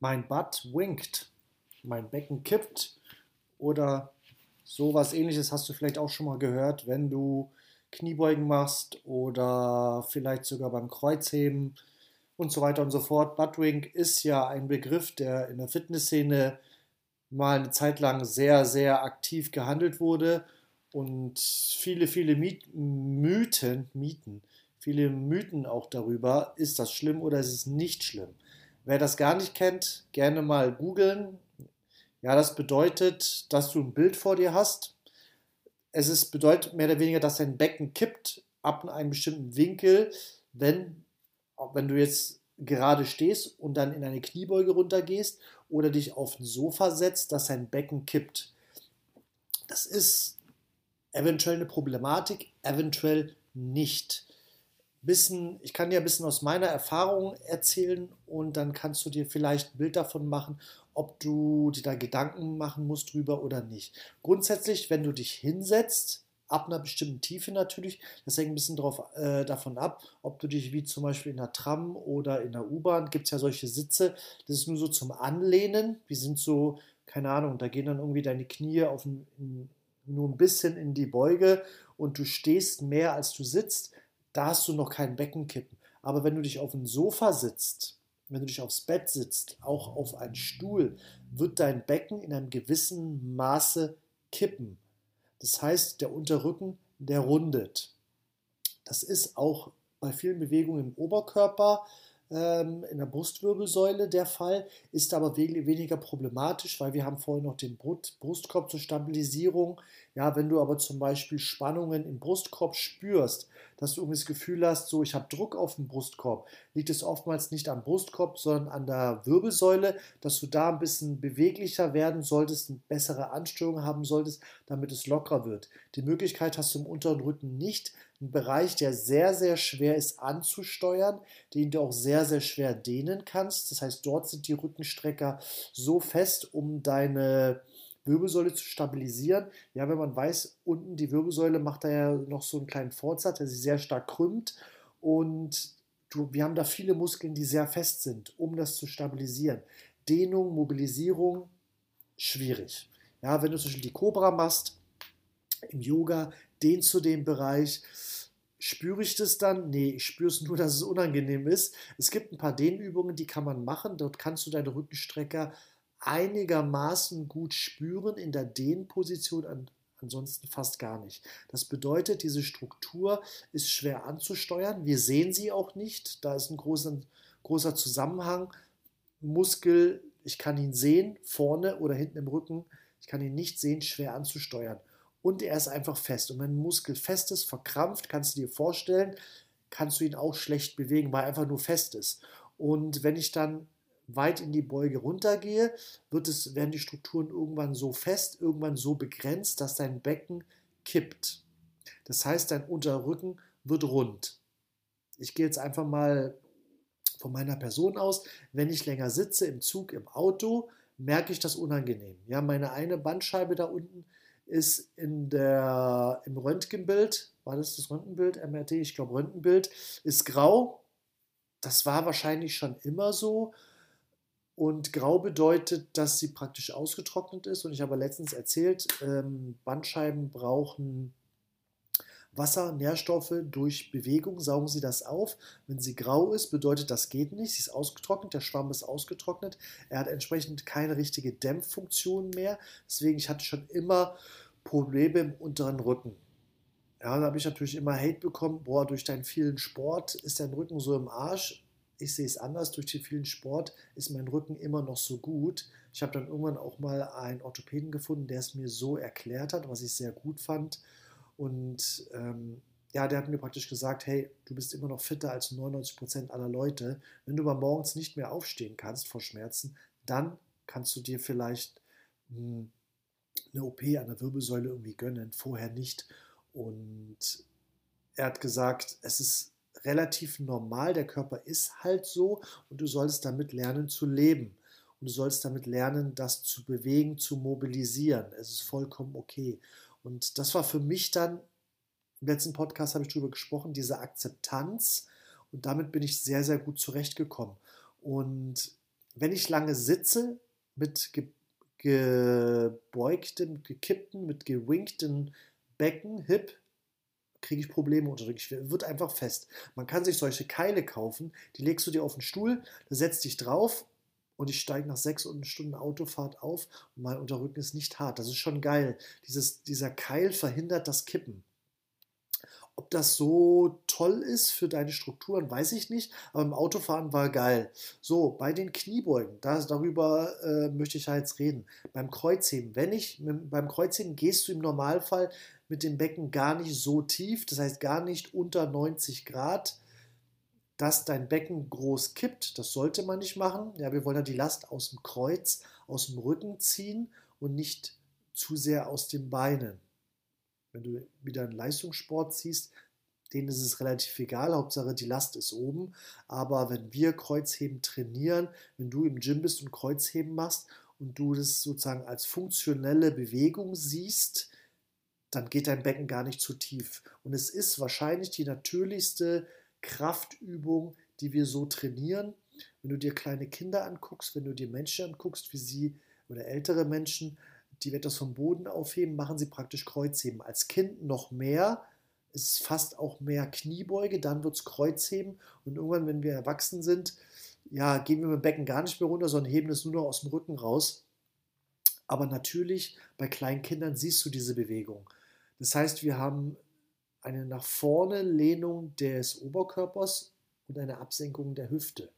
mein Butt winkt, mein Becken kippt oder sowas ähnliches hast du vielleicht auch schon mal gehört, wenn du Kniebeugen machst oder vielleicht sogar beim Kreuzheben und so weiter und so fort. Buttwink ist ja ein Begriff, der in der Fitnessszene mal eine Zeit lang sehr, sehr aktiv gehandelt wurde und viele, viele Mythen, Mythen, viele Mythen auch darüber, ist das schlimm oder ist es nicht schlimm. Wer das gar nicht kennt, gerne mal googeln. Ja, das bedeutet, dass du ein Bild vor dir hast. Es ist, bedeutet mehr oder weniger, dass dein Becken kippt ab in einem bestimmten Winkel, wenn, wenn du jetzt gerade stehst und dann in eine Kniebeuge runtergehst oder dich auf ein Sofa setzt, dass dein Becken kippt. Das ist eventuell eine Problematik, eventuell nicht bisschen, ich kann dir ein bisschen aus meiner Erfahrung erzählen und dann kannst du dir vielleicht ein Bild davon machen, ob du dir da Gedanken machen musst drüber oder nicht. Grundsätzlich, wenn du dich hinsetzt, ab einer bestimmten Tiefe natürlich, das hängt ein bisschen drauf, äh, davon ab, ob du dich wie zum Beispiel in der Tram oder in der U-Bahn, gibt es ja solche Sitze, das ist nur so zum Anlehnen, die sind so, keine Ahnung, da gehen dann irgendwie deine Knie auf ein, nur ein bisschen in die Beuge und du stehst mehr als du sitzt da hast du noch kein Beckenkippen. Aber wenn du dich auf ein Sofa sitzt, wenn du dich aufs Bett sitzt, auch auf einen Stuhl, wird dein Becken in einem gewissen Maße kippen. Das heißt, der Unterrücken, der rundet. Das ist auch bei vielen Bewegungen im Oberkörper ähm, in der Brustwirbelsäule der Fall, ist aber weniger problematisch, weil wir haben vorhin noch den Brustkorb zur Stabilisierung. Ja, wenn du aber zum Beispiel Spannungen im Brustkorb spürst, dass du irgendwie das Gefühl hast, so ich habe Druck auf dem Brustkorb, liegt es oftmals nicht am Brustkorb, sondern an der Wirbelsäule, dass du da ein bisschen beweglicher werden solltest, eine bessere Ansteuerung haben solltest, damit es lockerer wird. Die Möglichkeit hast du im unteren Rücken nicht, ein Bereich, der sehr, sehr schwer ist anzusteuern, den du auch sehr, sehr schwer dehnen kannst. Das heißt, dort sind die Rückenstrecker so fest, um deine Wirbelsäule zu stabilisieren. Ja, wenn man weiß, unten die Wirbelsäule macht da ja noch so einen kleinen Fortsatz, der sich sehr stark krümmt. Und du, wir haben da viele Muskeln, die sehr fest sind, um das zu stabilisieren. Dehnung, Mobilisierung, schwierig. Ja, wenn du zum Beispiel die Cobra machst, im Yoga, dehnst du den Bereich. Spüre ich das dann? Nee, ich spüre es nur, dass es unangenehm ist. Es gibt ein paar Dehnübungen, die kann man machen. Dort kannst du deine Rückenstrecker einigermaßen gut spüren in der Dehnposition, an, ansonsten fast gar nicht. Das bedeutet, diese Struktur ist schwer anzusteuern. Wir sehen sie auch nicht. Da ist ein großer, großer Zusammenhang. Muskel, ich kann ihn sehen, vorne oder hinten im Rücken. Ich kann ihn nicht sehen, schwer anzusteuern und er ist einfach fest. Und wenn ein Muskel fest ist, verkrampft, kannst du dir vorstellen, kannst du ihn auch schlecht bewegen, weil er einfach nur fest ist. Und wenn ich dann weit in die Beuge runtergehe, wird es, werden die Strukturen irgendwann so fest, irgendwann so begrenzt, dass dein Becken kippt. Das heißt, dein Unterrücken wird rund. Ich gehe jetzt einfach mal von meiner Person aus. Wenn ich länger sitze im Zug, im Auto, merke ich das unangenehm. Ja, meine eine Bandscheibe da unten ist in der, im Röntgenbild, war das das Röntgenbild, MRT, ich glaube Röntgenbild, ist grau. Das war wahrscheinlich schon immer so. Und grau bedeutet, dass sie praktisch ausgetrocknet ist. Und ich habe letztens erzählt, ähm, Bandscheiben brauchen Wasser, Nährstoffe durch Bewegung, saugen sie das auf. Wenn sie grau ist, bedeutet das geht nicht. Sie ist ausgetrocknet, der Schwamm ist ausgetrocknet. Er hat entsprechend keine richtige Dämpffunktion mehr. Deswegen, ich hatte schon immer Probleme im unteren Rücken. Ja, da habe ich natürlich immer Hate bekommen, boah, durch deinen vielen Sport ist dein Rücken so im Arsch. Ich sehe es anders, durch den vielen Sport ist mein Rücken immer noch so gut. Ich habe dann irgendwann auch mal einen Orthopäden gefunden, der es mir so erklärt hat, was ich sehr gut fand. Und ähm, ja, der hat mir praktisch gesagt, hey, du bist immer noch fitter als 99 Prozent aller Leute. Wenn du mal morgens nicht mehr aufstehen kannst vor Schmerzen, dann kannst du dir vielleicht mh, hm, eine OP an der Wirbelsäule irgendwie gönnen, vorher nicht. Und er hat gesagt, es ist relativ normal, der Körper ist halt so und du solltest damit lernen zu leben. Und du sollst damit lernen, das zu bewegen, zu mobilisieren. Es ist vollkommen okay. Und das war für mich dann, im letzten Podcast habe ich darüber gesprochen, diese Akzeptanz. Und damit bin ich sehr, sehr gut zurechtgekommen. Und wenn ich lange sitze mit ge gebeugtem, gekippten, mit gewinkten Becken, Hip, kriege ich Probleme unter Ich wird einfach fest. Man kann sich solche Keile kaufen, die legst du dir auf den Stuhl, da setzt dich drauf und ich steige nach sechs Stunden Autofahrt auf und mein Unterrücken ist nicht hart. Das ist schon geil. Dieses, dieser Keil verhindert das Kippen. Ob das so toll ist für deine Strukturen, weiß ich nicht, aber im Autofahren war geil. So, bei den Kniebeugen, das, darüber äh, möchte ich ja jetzt reden. Beim Kreuzheben, wenn ich, beim Kreuzheben gehst du im Normalfall mit dem Becken gar nicht so tief, das heißt gar nicht unter 90 Grad, dass dein Becken groß kippt. Das sollte man nicht machen. Ja, wir wollen ja die Last aus dem Kreuz, aus dem Rücken ziehen und nicht zu sehr aus den Beinen. Wenn du wieder einen Leistungssport ziehst, denen ist es relativ egal, Hauptsache die Last ist oben. Aber wenn wir Kreuzheben trainieren, wenn du im Gym bist und Kreuzheben machst und du das sozusagen als funktionelle Bewegung siehst, dann geht dein Becken gar nicht zu tief. Und es ist wahrscheinlich die natürlichste Kraftübung, die wir so trainieren. Wenn du dir kleine Kinder anguckst, wenn du dir Menschen anguckst, wie sie oder ältere Menschen, die etwas vom Boden aufheben, machen sie praktisch Kreuzheben. Als Kind noch mehr, ist es fast auch mehr Kniebeuge, dann wird es Kreuzheben und irgendwann, wenn wir erwachsen sind, ja, gehen wir mit dem Becken gar nicht mehr runter, sondern heben es nur noch aus dem Rücken raus. Aber natürlich, bei kleinen Kindern siehst du diese Bewegung. Das heißt, wir haben eine nach vorne Lehnung des Oberkörpers und eine Absenkung der Hüfte.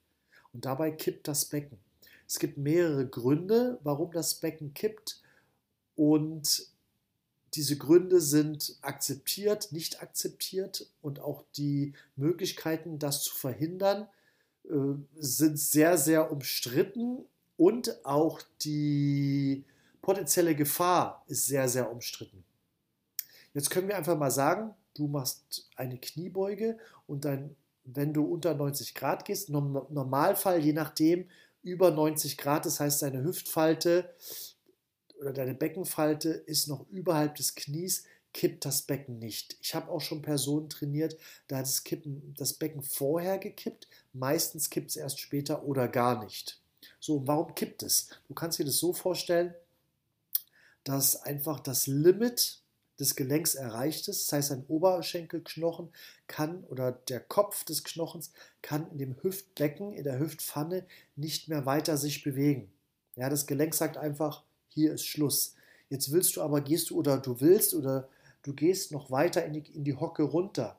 Und dabei kippt das Becken. Es gibt mehrere Gründe, warum das Becken kippt. Und diese Gründe sind akzeptiert, nicht akzeptiert und auch die Möglichkeiten, das zu verhindern, äh, sind sehr, sehr umstritten und auch die potenzielle Gefahr ist sehr, sehr umstritten. Jetzt können wir einfach mal sagen, du machst eine Kniebeuge und dann, wenn du unter 90 Grad gehst, im Normalfall, je nachdem, über 90 Grad, das heißt, deine Hüftfalte oder deine Beckenfalte ist noch überhalb des Knies, kippt das Becken nicht. Ich habe auch schon Personen trainiert, da hat das, Kippen, das Becken vorher gekippt, meistens kippt es erst später oder gar nicht. So, warum kippt es? Du kannst dir das so vorstellen, dass einfach das Limit des Gelenks erreicht ist. Das heißt, ein Oberschenkelknochen kann oder der Kopf des Knochens kann in dem Hüftbecken, in der Hüftpfanne nicht mehr weiter sich bewegen. Ja, das Gelenk sagt einfach, hier ist Schluss. Jetzt willst du aber, gehst du oder du willst oder du gehst noch weiter in die, in die Hocke runter.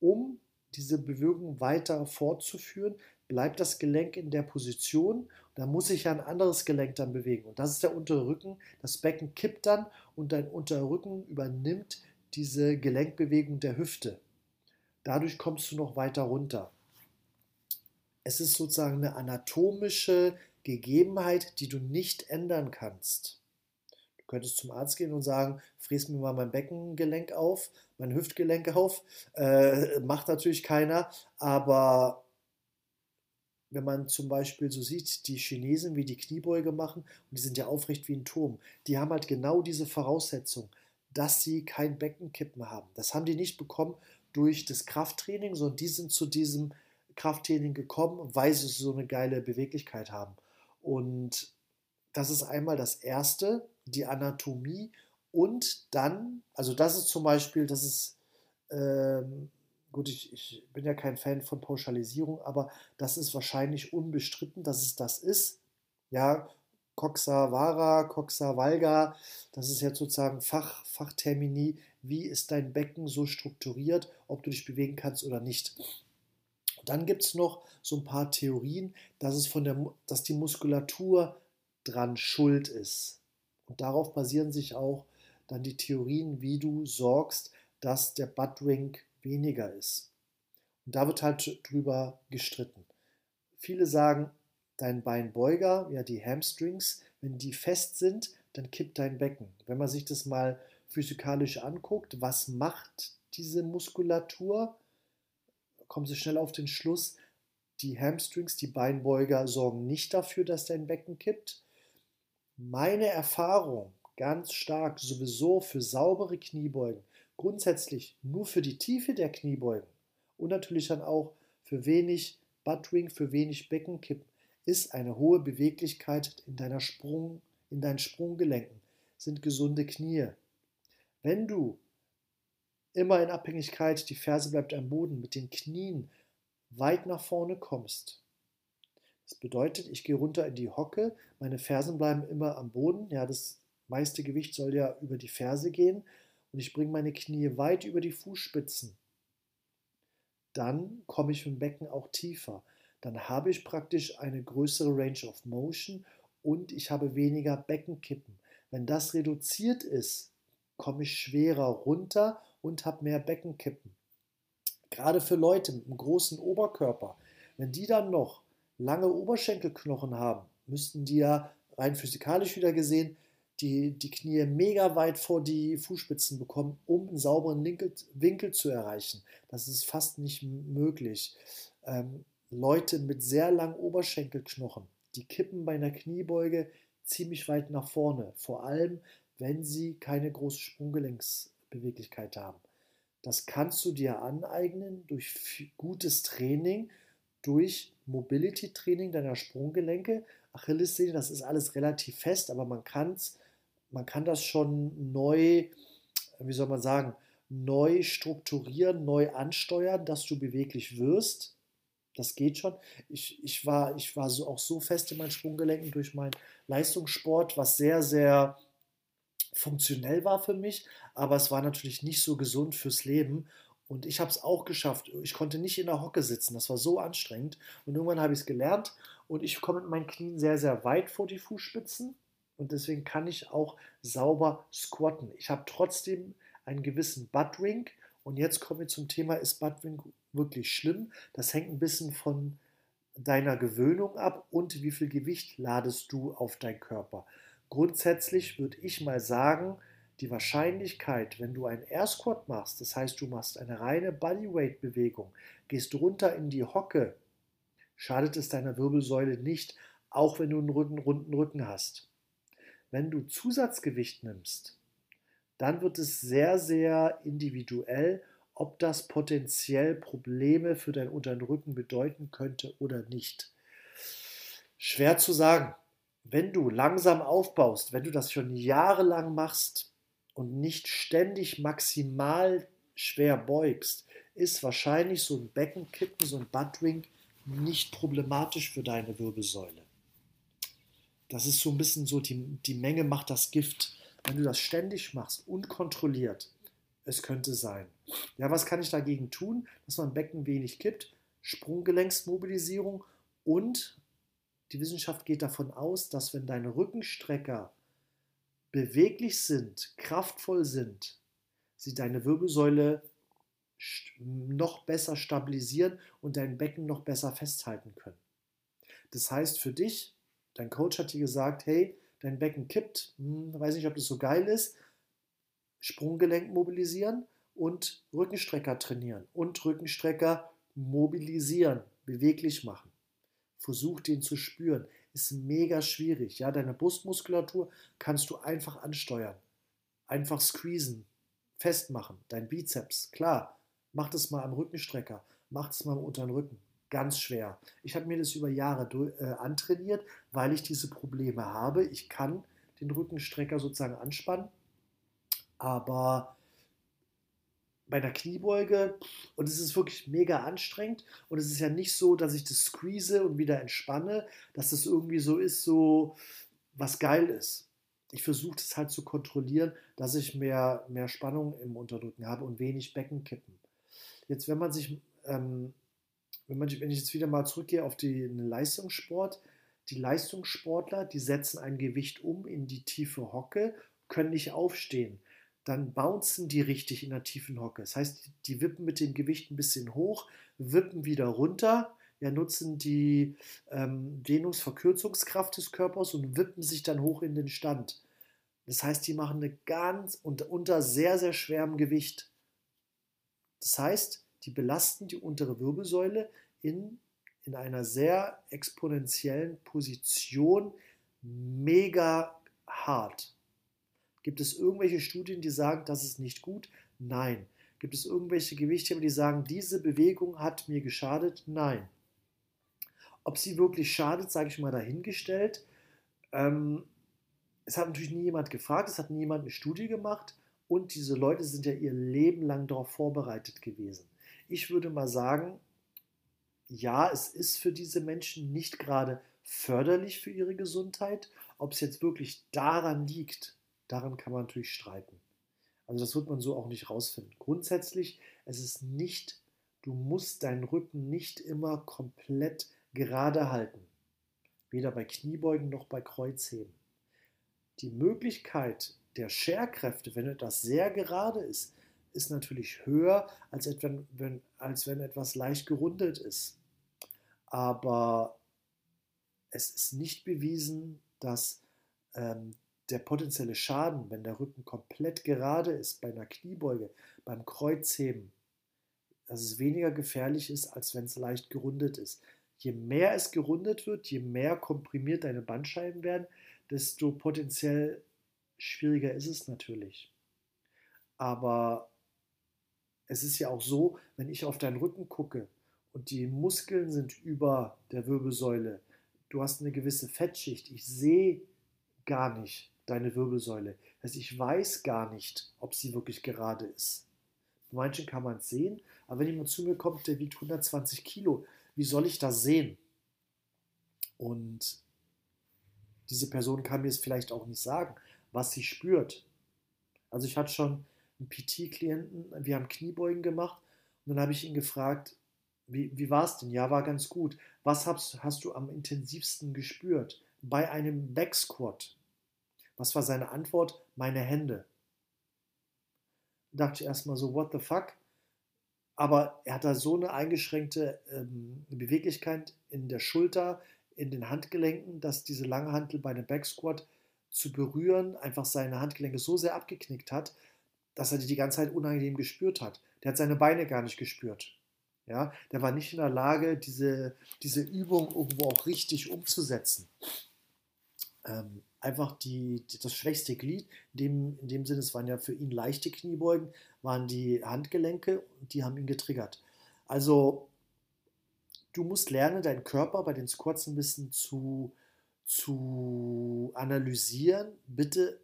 Um diese Bewegung weiter fortzuführen, bleibt das Gelenk in der Position da muss sich ja ein anderes Gelenk dann bewegen. Und das ist der untere Rücken. Das Becken kippt dann und dein unterer Rücken übernimmt diese Gelenkbewegung der Hüfte. Dadurch kommst du noch weiter runter. Es ist sozusagen eine anatomische Gegebenheit, die du nicht ändern kannst. Du könntest zum Arzt gehen und sagen, fräs mir mal mein Beckengelenk auf, mein Hüftgelenk auf. Äh, macht natürlich keiner, aber wenn man zum Beispiel so sieht, die Chinesen, wie die Kniebeuge machen, und die sind ja aufrecht wie ein Turm, die haben halt genau diese Voraussetzung, dass sie kein Beckenkippen haben. Das haben die nicht bekommen durch das Krafttraining, sondern die sind zu diesem Krafttraining gekommen, weil sie so eine geile Beweglichkeit haben. Und das ist einmal das Erste, die Anatomie. Und dann, also das ist zum Beispiel, das ist ähm, gut, ich, ich bin ja kein Fan von Pauschalisierung, aber das ist wahrscheinlich unbestritten, dass es das ist. Ja, Coxa Vara, Coxa Valga, das ist jetzt sozusagen Fach, Fachtermini. Wie ist dein Becken so strukturiert, ob du dich bewegen kannst oder nicht? Dann gibt es noch so ein paar Theorien, dass, es von der, dass die Muskulatur dran schuld ist. Und darauf basieren sich auch dann die Theorien, wie du sorgst, dass der Buttwink weniger ist. Und da wird halt drüber gestritten. Viele sagen, dein Beinbeuger, ja die Hamstrings, wenn die fest sind, dann kippt dein Becken. Wenn man sich das mal physikalisch anguckt, was macht diese Muskulatur, kommen Sie schnell auf den Schluss, die Hamstrings, die Beinbeuger sorgen nicht dafür, dass dein Becken kippt. Meine Erfahrung ganz stark sowieso für saubere Kniebeugen grundsätzlich nur für die Tiefe der Kniebeugen und natürlich dann auch für wenig Buttwing, für wenig Beckenkippen, ist eine hohe Beweglichkeit in, deiner Sprung, in deinen Sprunggelenken, sind gesunde Knie. Wenn du immer in Abhängigkeit, die Ferse bleibt am Boden, mit den Knien weit nach vorne kommst. Das bedeutet, ich gehe runter in die Hocke, meine Fersen bleiben immer am Boden, ja, das meiste Gewicht soll ja über die Ferse gehen und ich bringe meine Knie weit über die Fußspitzen. Dann komme ich im Becken auch tiefer. Dann habe ich praktisch eine größere Range of Motion und ich habe weniger Beckenkippen. Wenn das reduziert ist, komme ich schwerer runter und habe mehr Beckenkippen. Gerade für Leute mit einem großen Oberkörper, wenn die dann noch lange Oberschenkelknochen haben, müssten die ja rein physikalisch wieder gesehen die, die Knie mega weit vor die Fußspitzen bekommen, um einen sauberen Winkel, Winkel zu erreichen. Das ist fast nicht möglich. Ähm, Leute mit sehr langen Oberschenkelknochen, die kippen bei einer Kniebeuge ziemlich weit nach vorne, vor allem wenn sie keine große Sprunggelenksbeweglichkeit haben. Das kannst du dir aneignen durch gutes Training, durch Mobility-Training deiner Sprunggelenke. Achillessehne, das ist alles relativ fest, aber man, kann's, man kann das schon neu, wie soll man sagen, neu strukturieren, neu ansteuern, dass du beweglich wirst. Das geht schon. Ich, ich war, ich war so, auch so fest in meinen Sprunggelenken durch meinen Leistungssport, was sehr, sehr funktionell war für mich, aber es war natürlich nicht so gesund fürs Leben. Und ich habe es auch geschafft. Ich konnte nicht in der Hocke sitzen. Das war so anstrengend. Und irgendwann habe ich es gelernt. Und ich komme mit meinen Knien sehr, sehr weit vor die Fußspitzen. Und deswegen kann ich auch sauber squatten. Ich habe trotzdem einen gewissen Buttwink. Und jetzt kommen wir zum Thema, ist Buttwink wirklich schlimm? Das hängt ein bisschen von deiner Gewöhnung ab und wie viel Gewicht ladest du auf deinen Körper. Grundsätzlich würde ich mal sagen, die Wahrscheinlichkeit, wenn du einen Air Squat machst, das heißt, du machst eine reine Bodyweight Bewegung, gehst runter in die Hocke, schadet es deiner Wirbelsäule nicht, auch wenn du einen runden, runden Rücken hast. Wenn du Zusatzgewicht nimmst, dann wird es sehr, sehr individuell, ob das potenziell Probleme für deinen unteren Rücken bedeuten könnte oder nicht. Schwer zu sagen wenn du langsam aufbaust, wenn du das schon jahrelang machst und nicht ständig maximal schwer beugst, ist wahrscheinlich so ein Beckenkippen, so ein Buttwink nicht problematisch für deine Wirbelsäule. Das ist so ein bisschen so, die, die Menge macht das Gift. Wenn du das ständig machst, unkontrolliert, es könnte sein. Ja, was kann ich dagegen tun, dass mein Becken wenig kippt? Sprunggelenksmobilisierung und die Wissenschaft geht davon aus, dass wenn deine Rückenstrecker beweglich sind, kraftvoll sind, sie deine Wirbelsäule noch besser stabilisieren und dein Becken noch besser festhalten können. Das heißt für dich, dein Coach hat dir gesagt, hey, dein Becken kippt, hm, weiß nicht, ob das so geil ist, Sprunggelenk mobilisieren und Rückenstrecker trainieren und Rückenstrecker mobilisieren, beweglich machen. Versuch den zu spüren. Ist mega schwierig. Ja, deine Brustmuskulatur kannst du einfach ansteuern. Einfach squeezen, festmachen. Dein Bizeps, klar. Mach das mal am Rückenstrecker. Mach das mal am unteren Rücken. Ganz schwer. Ich habe mir das über Jahre äh, antrainiert, weil ich diese Probleme habe. Ich kann den Rückenstrecker sozusagen anspannen, aber bei einer Kniebeuge und es ist wirklich mega anstrengend und es ist ja nicht so, dass ich das squeeze und wieder entspanne, dass das irgendwie so ist, so was geil ist. Ich versuche das halt zu kontrollieren, dass ich mehr, mehr Spannung im Unterdrücken habe und wenig Beckenkippen. Jetzt, wenn man sich, ähm, wenn, man, wenn ich jetzt wieder mal zurückgehe auf den Leistungssport, die Leistungssportler, die setzen ein Gewicht um in die tiefe Hocke, können nicht aufstehen dann bouncen die richtig in der tiefen Hocke. Das heißt, die wippen mit dem Gewicht ein bisschen hoch, wippen wieder runter, ja, nutzen die ähm, Dehnungsverkürzungskraft des Körpers und wippen sich dann hoch in den Stand. Das heißt, die machen eine ganz unter, unter sehr, sehr schwerem Gewicht. Das heißt, die belasten die untere Wirbelsäule in, in einer sehr exponentiellen Position mega hart. Gibt es irgendwelche Studien, die sagen, das ist nicht gut? Nein. Gibt es irgendwelche Gewichtheber, die sagen, diese Bewegung hat mir geschadet? Nein. Ob sie wirklich schadet, sage ich mal dahingestellt. Ähm, es hat natürlich nie jemand gefragt, es hat nie jemand eine Studie gemacht und diese Leute sind ja ihr Leben lang darauf vorbereitet gewesen. Ich würde mal sagen, ja, es ist für diese Menschen nicht gerade förderlich für ihre Gesundheit. Ob es jetzt wirklich daran liegt, daran kann man natürlich streiten. Also das wird man so auch nicht rausfinden. Grundsätzlich, es ist nicht, du musst deinen Rücken nicht immer komplett gerade halten. Weder bei Kniebeugen noch bei Kreuzheben. Die Möglichkeit der Scherkräfte, wenn etwas sehr gerade ist, ist natürlich höher, als wenn, wenn, als wenn etwas leicht gerundet ist. Aber es ist nicht bewiesen, dass ähm, der potenzielle Schaden, wenn der Rücken komplett gerade ist, bei einer Kniebeuge, beim Kreuzheben, dass es weniger gefährlich ist, als wenn es leicht gerundet ist. Je mehr es gerundet wird, je mehr komprimiert deine Bandscheiben werden, desto potenziell schwieriger ist es natürlich. Aber es ist ja auch so, wenn ich auf deinen Rücken gucke und die Muskeln sind über der Wirbelsäule, du hast eine gewisse Fettschicht, ich sehe gar nicht deine Wirbelsäule. Das heißt, ich weiß gar nicht, ob sie wirklich gerade ist. Bei manchen kann man es sehen, aber wenn jemand zu mir kommt, der wiegt 120 Kilo, wie soll ich das sehen? Und diese Person kann mir es vielleicht auch nicht sagen, was sie spürt. Also ich hatte schon einen PT-Klienten, wir haben Kniebeugen gemacht und dann habe ich ihn gefragt, wie, wie war es denn? Ja, war ganz gut. Was hast, hast du am intensivsten gespürt? Bei einem Backsquat. Was war seine Antwort? Meine Hände. Da dachte ich erstmal so, what the fuck? Aber er hat da so eine eingeschränkte ähm, Beweglichkeit in der Schulter, in den Handgelenken, dass diese lange Hantel bei einem Backsquat zu berühren einfach seine Handgelenke so sehr abgeknickt hat, dass er die die ganze Zeit unangenehm gespürt hat. Der hat seine Beine gar nicht gespürt. Ja, der war nicht in der Lage, diese, diese Übung irgendwo auch richtig umzusetzen. Ähm, einfach die, die, das schwächste Glied, in dem, in dem Sinne, es waren ja für ihn leichte Kniebeugen, waren die Handgelenke und die haben ihn getriggert. Also du musst lernen, deinen Körper bei den Squats ein bisschen zu, zu analysieren. Bitte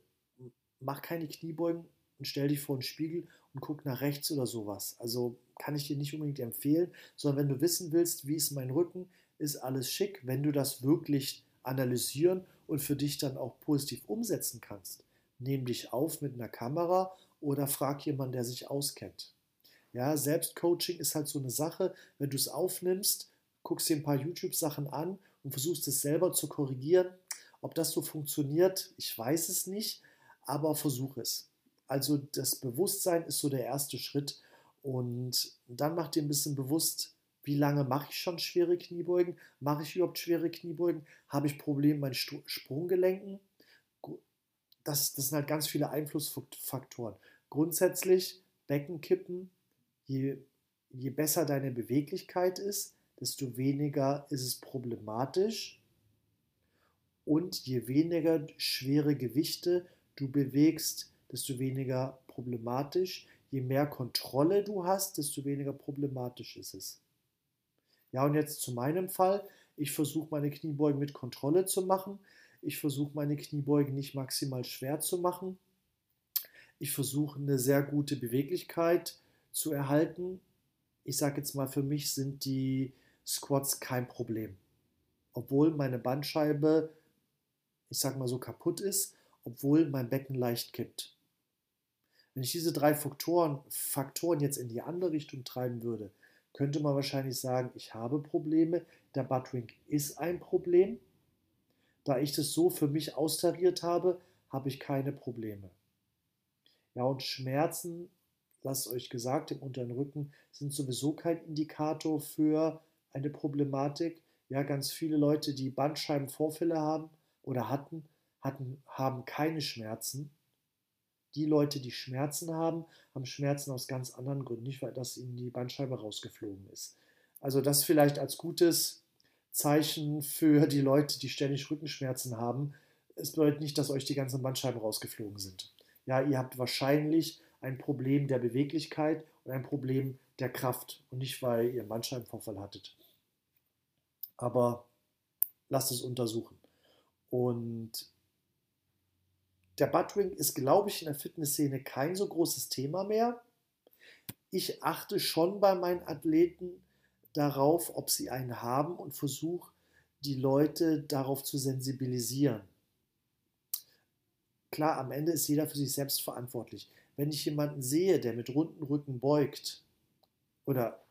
mach keine Kniebeugen und stell dich vor den Spiegel und guck nach rechts oder sowas. Also kann ich dir nicht unbedingt empfehlen, sondern wenn du wissen willst, wie ist mein Rücken, ist alles schick. Wenn du das wirklich analysieren und für dich dann auch positiv umsetzen kannst, nimm dich auf mit einer Kamera oder frag jemanden, der sich auskennt. Ja, Selbstcoaching ist halt so eine Sache, wenn du es aufnimmst, guckst dir ein paar YouTube-Sachen an und versuchst es selber zu korrigieren. Ob das so funktioniert, ich weiß es nicht, aber versuch es. Also das Bewusstsein ist so der erste Schritt und dann mach dir ein bisschen bewusst, wie lange mache ich schon schwere Kniebeugen? Mache ich überhaupt schwere Kniebeugen? Habe ich Probleme mit meinen Sprunggelenken? Das, das sind halt ganz viele Einflussfaktoren. Grundsätzlich Beckenkippen, je, je besser deine Beweglichkeit ist, desto weniger ist es problematisch. Und je weniger schwere Gewichte du bewegst, desto weniger problematisch. Je mehr Kontrolle du hast, desto weniger problematisch ist es. Ja, und jetzt zu meinem Fall. Ich versuche meine Kniebeugen mit Kontrolle zu machen. Ich versuche meine Kniebeugen nicht maximal schwer zu machen. Ich versuche eine sehr gute Beweglichkeit zu erhalten. Ich sage jetzt mal, für mich sind die Squats kein Problem. Obwohl meine Bandscheibe, ich sage mal so, kaputt ist, obwohl mein Becken leicht kippt. Wenn ich diese drei Faktoren, Faktoren jetzt in die andere Richtung treiben würde, könnte man wahrscheinlich sagen, ich habe Probleme, der Buttwing ist ein Problem. Da ich das so für mich austariert habe, habe ich keine Probleme. Ja, und Schmerzen, lasst euch gesagt, im unteren Rücken sind sowieso kein Indikator für eine Problematik. Ja, ganz viele Leute, die Bandscheibenvorfälle haben oder hatten, hatten haben keine Schmerzen. Die Leute, die Schmerzen haben, haben Schmerzen aus ganz anderen Gründen, nicht weil das ihnen die Bandscheibe rausgeflogen ist. Also das vielleicht als gutes Zeichen für die Leute, die ständig Rückenschmerzen haben. Es bedeutet nicht, dass euch die ganzen Bandscheiben rausgeflogen sind. Ja, ihr habt wahrscheinlich ein Problem der Beweglichkeit und ein Problem der Kraft und nicht, weil ihr einen Bandscheibenvorfall hattet. Aber lass es untersuchen. Und der Buttwing ist, glaube ich, in der Fitnessszene kein so großes Thema mehr. Ich achte schon bei meinen Athleten darauf, ob sie einen haben und versuche, die Leute darauf zu sensibilisieren. Klar, am Ende ist jeder für sich selbst verantwortlich. Wenn ich jemanden sehe, der mit runden Rücken beugt oder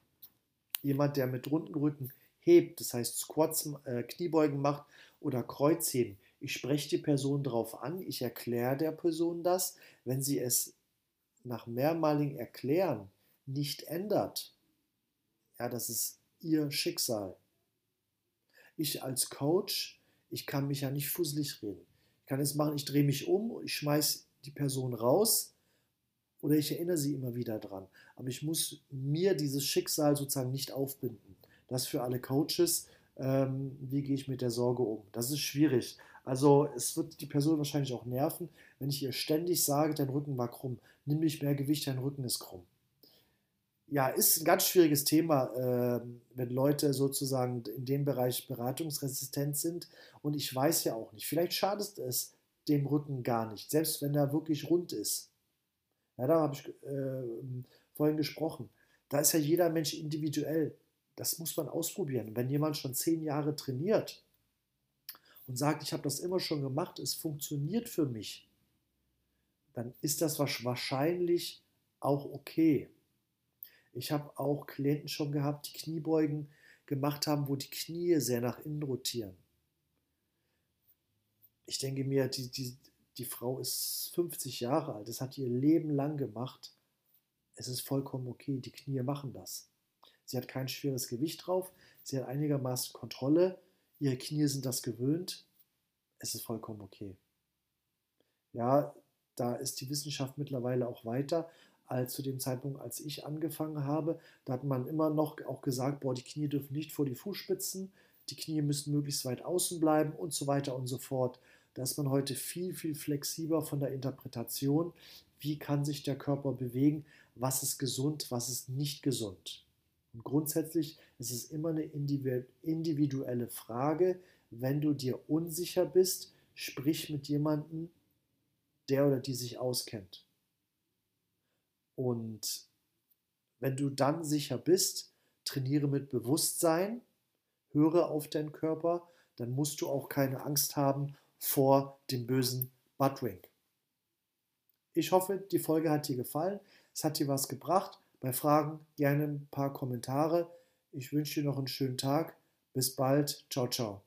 jemand, der mit runden Rücken hebt, das heißt Squats, äh, Kniebeugen macht oder Kreuzheben, ich spreche die Person darauf an, ich erkläre der Person das. Wenn sie es nach mehrmaligen Erklären nicht ändert, ja, das ist ihr Schicksal. Ich als Coach, ich kann mich ja nicht fusselig reden. Ich kann es machen, ich drehe mich um, ich schmeiße die Person raus oder ich erinnere sie immer wieder dran. Aber ich muss mir dieses Schicksal sozusagen nicht aufbinden. Das für alle Coaches. Ähm, wie gehe ich mit der Sorge um? Das ist schwierig. Also es wird die Person wahrscheinlich auch nerven, wenn ich ihr ständig sage, dein Rücken war krumm, nimm nicht mehr Gewicht, dein Rücken ist krumm. Ja, ist ein ganz schwieriges Thema, äh, wenn Leute sozusagen in dem Bereich beratungsresistent sind. Und ich weiß ja auch nicht, vielleicht schadet es dem Rücken gar nicht, selbst wenn er wirklich rund ist. Ja, da habe ich äh, vorhin gesprochen. Da ist ja jeder Mensch individuell. Das muss man ausprobieren. Wenn jemand schon zehn Jahre trainiert, und sagt, ich habe das immer schon gemacht, es funktioniert für mich, dann ist das wahrscheinlich auch okay. Ich habe auch Klienten schon gehabt, die Kniebeugen gemacht haben, wo die Knie sehr nach innen rotieren. Ich denke mir, die, die, die Frau ist 50 Jahre alt, das hat ihr Leben lang gemacht. Es ist vollkommen okay, die Knie machen das. Sie hat kein schweres Gewicht drauf, sie hat einigermaßen Kontrolle ihre Knie sind das gewöhnt, es ist vollkommen okay. Ja, da ist die Wissenschaft mittlerweile auch weiter als zu dem Zeitpunkt, als ich angefangen habe. Da hat man immer noch auch gesagt, boah, die Knie dürfen nicht vor die Fußspitzen, die Knie müssen möglichst weit außen bleiben und so weiter und so fort. Da ist man heute viel, viel flexibler von der Interpretation. Wie kann sich der Körper bewegen? Was ist gesund? Was ist nicht gesund? Und grundsätzlich ist es immer eine individuelle Frage. Wenn du dir unsicher bist, sprich mit jemandem, der oder die sich auskennt. Und wenn du dann sicher bist, trainiere mit Bewusstsein, höre auf deinen Körper, dann musst du auch keine Angst haben vor dem bösen Buttwing. Ich hoffe, die Folge hat dir gefallen. Es hat dir was gebracht. Bei Fragen gerne ein paar Kommentare. Ich wünsche dir noch einen schönen Tag. Bis bald. Ciao, ciao.